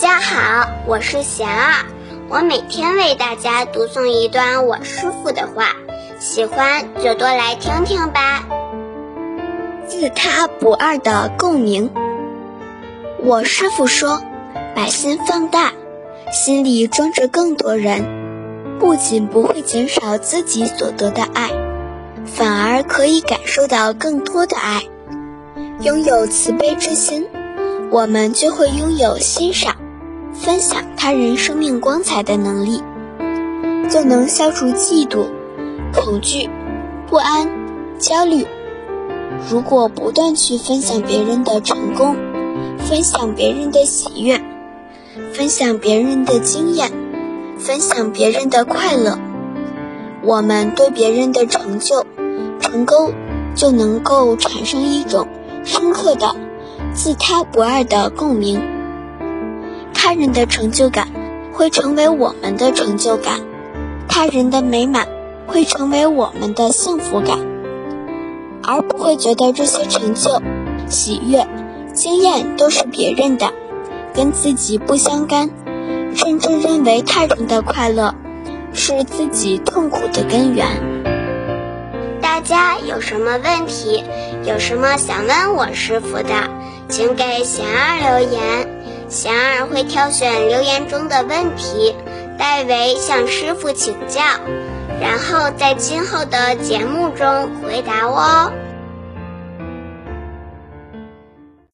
家好，我是贤儿，我每天为大家读诵一段我师傅的话，喜欢就多来听听吧。自他不二的共鸣。我师傅说，把心放大，心里装着更多人，不仅不会减少自己所得的爱，反而可以感受到更多的爱。拥有慈悲之心。我们就会拥有欣赏、分享他人生命光彩的能力，就能消除嫉妒、恐惧、不安、焦虑。如果不断去分享别人的成功，分享别人的喜悦，分享别人的经验，分享别人的快乐，我们对别人的成就、成功就能够产生一种深刻的。自他不二的共鸣，他人的成就感会成为我们的成就感，他人的美满会成为我们的幸福感，而不会觉得这些成就、喜悦、经验都是别人的，跟自己不相干，甚至认为他人的快乐是自己痛苦的根源。大家有什么问题，有什么想问我师傅的？请给贤儿留言，贤儿会挑选留言中的问题，代为向师傅请教，然后在今后的节目中回答哦。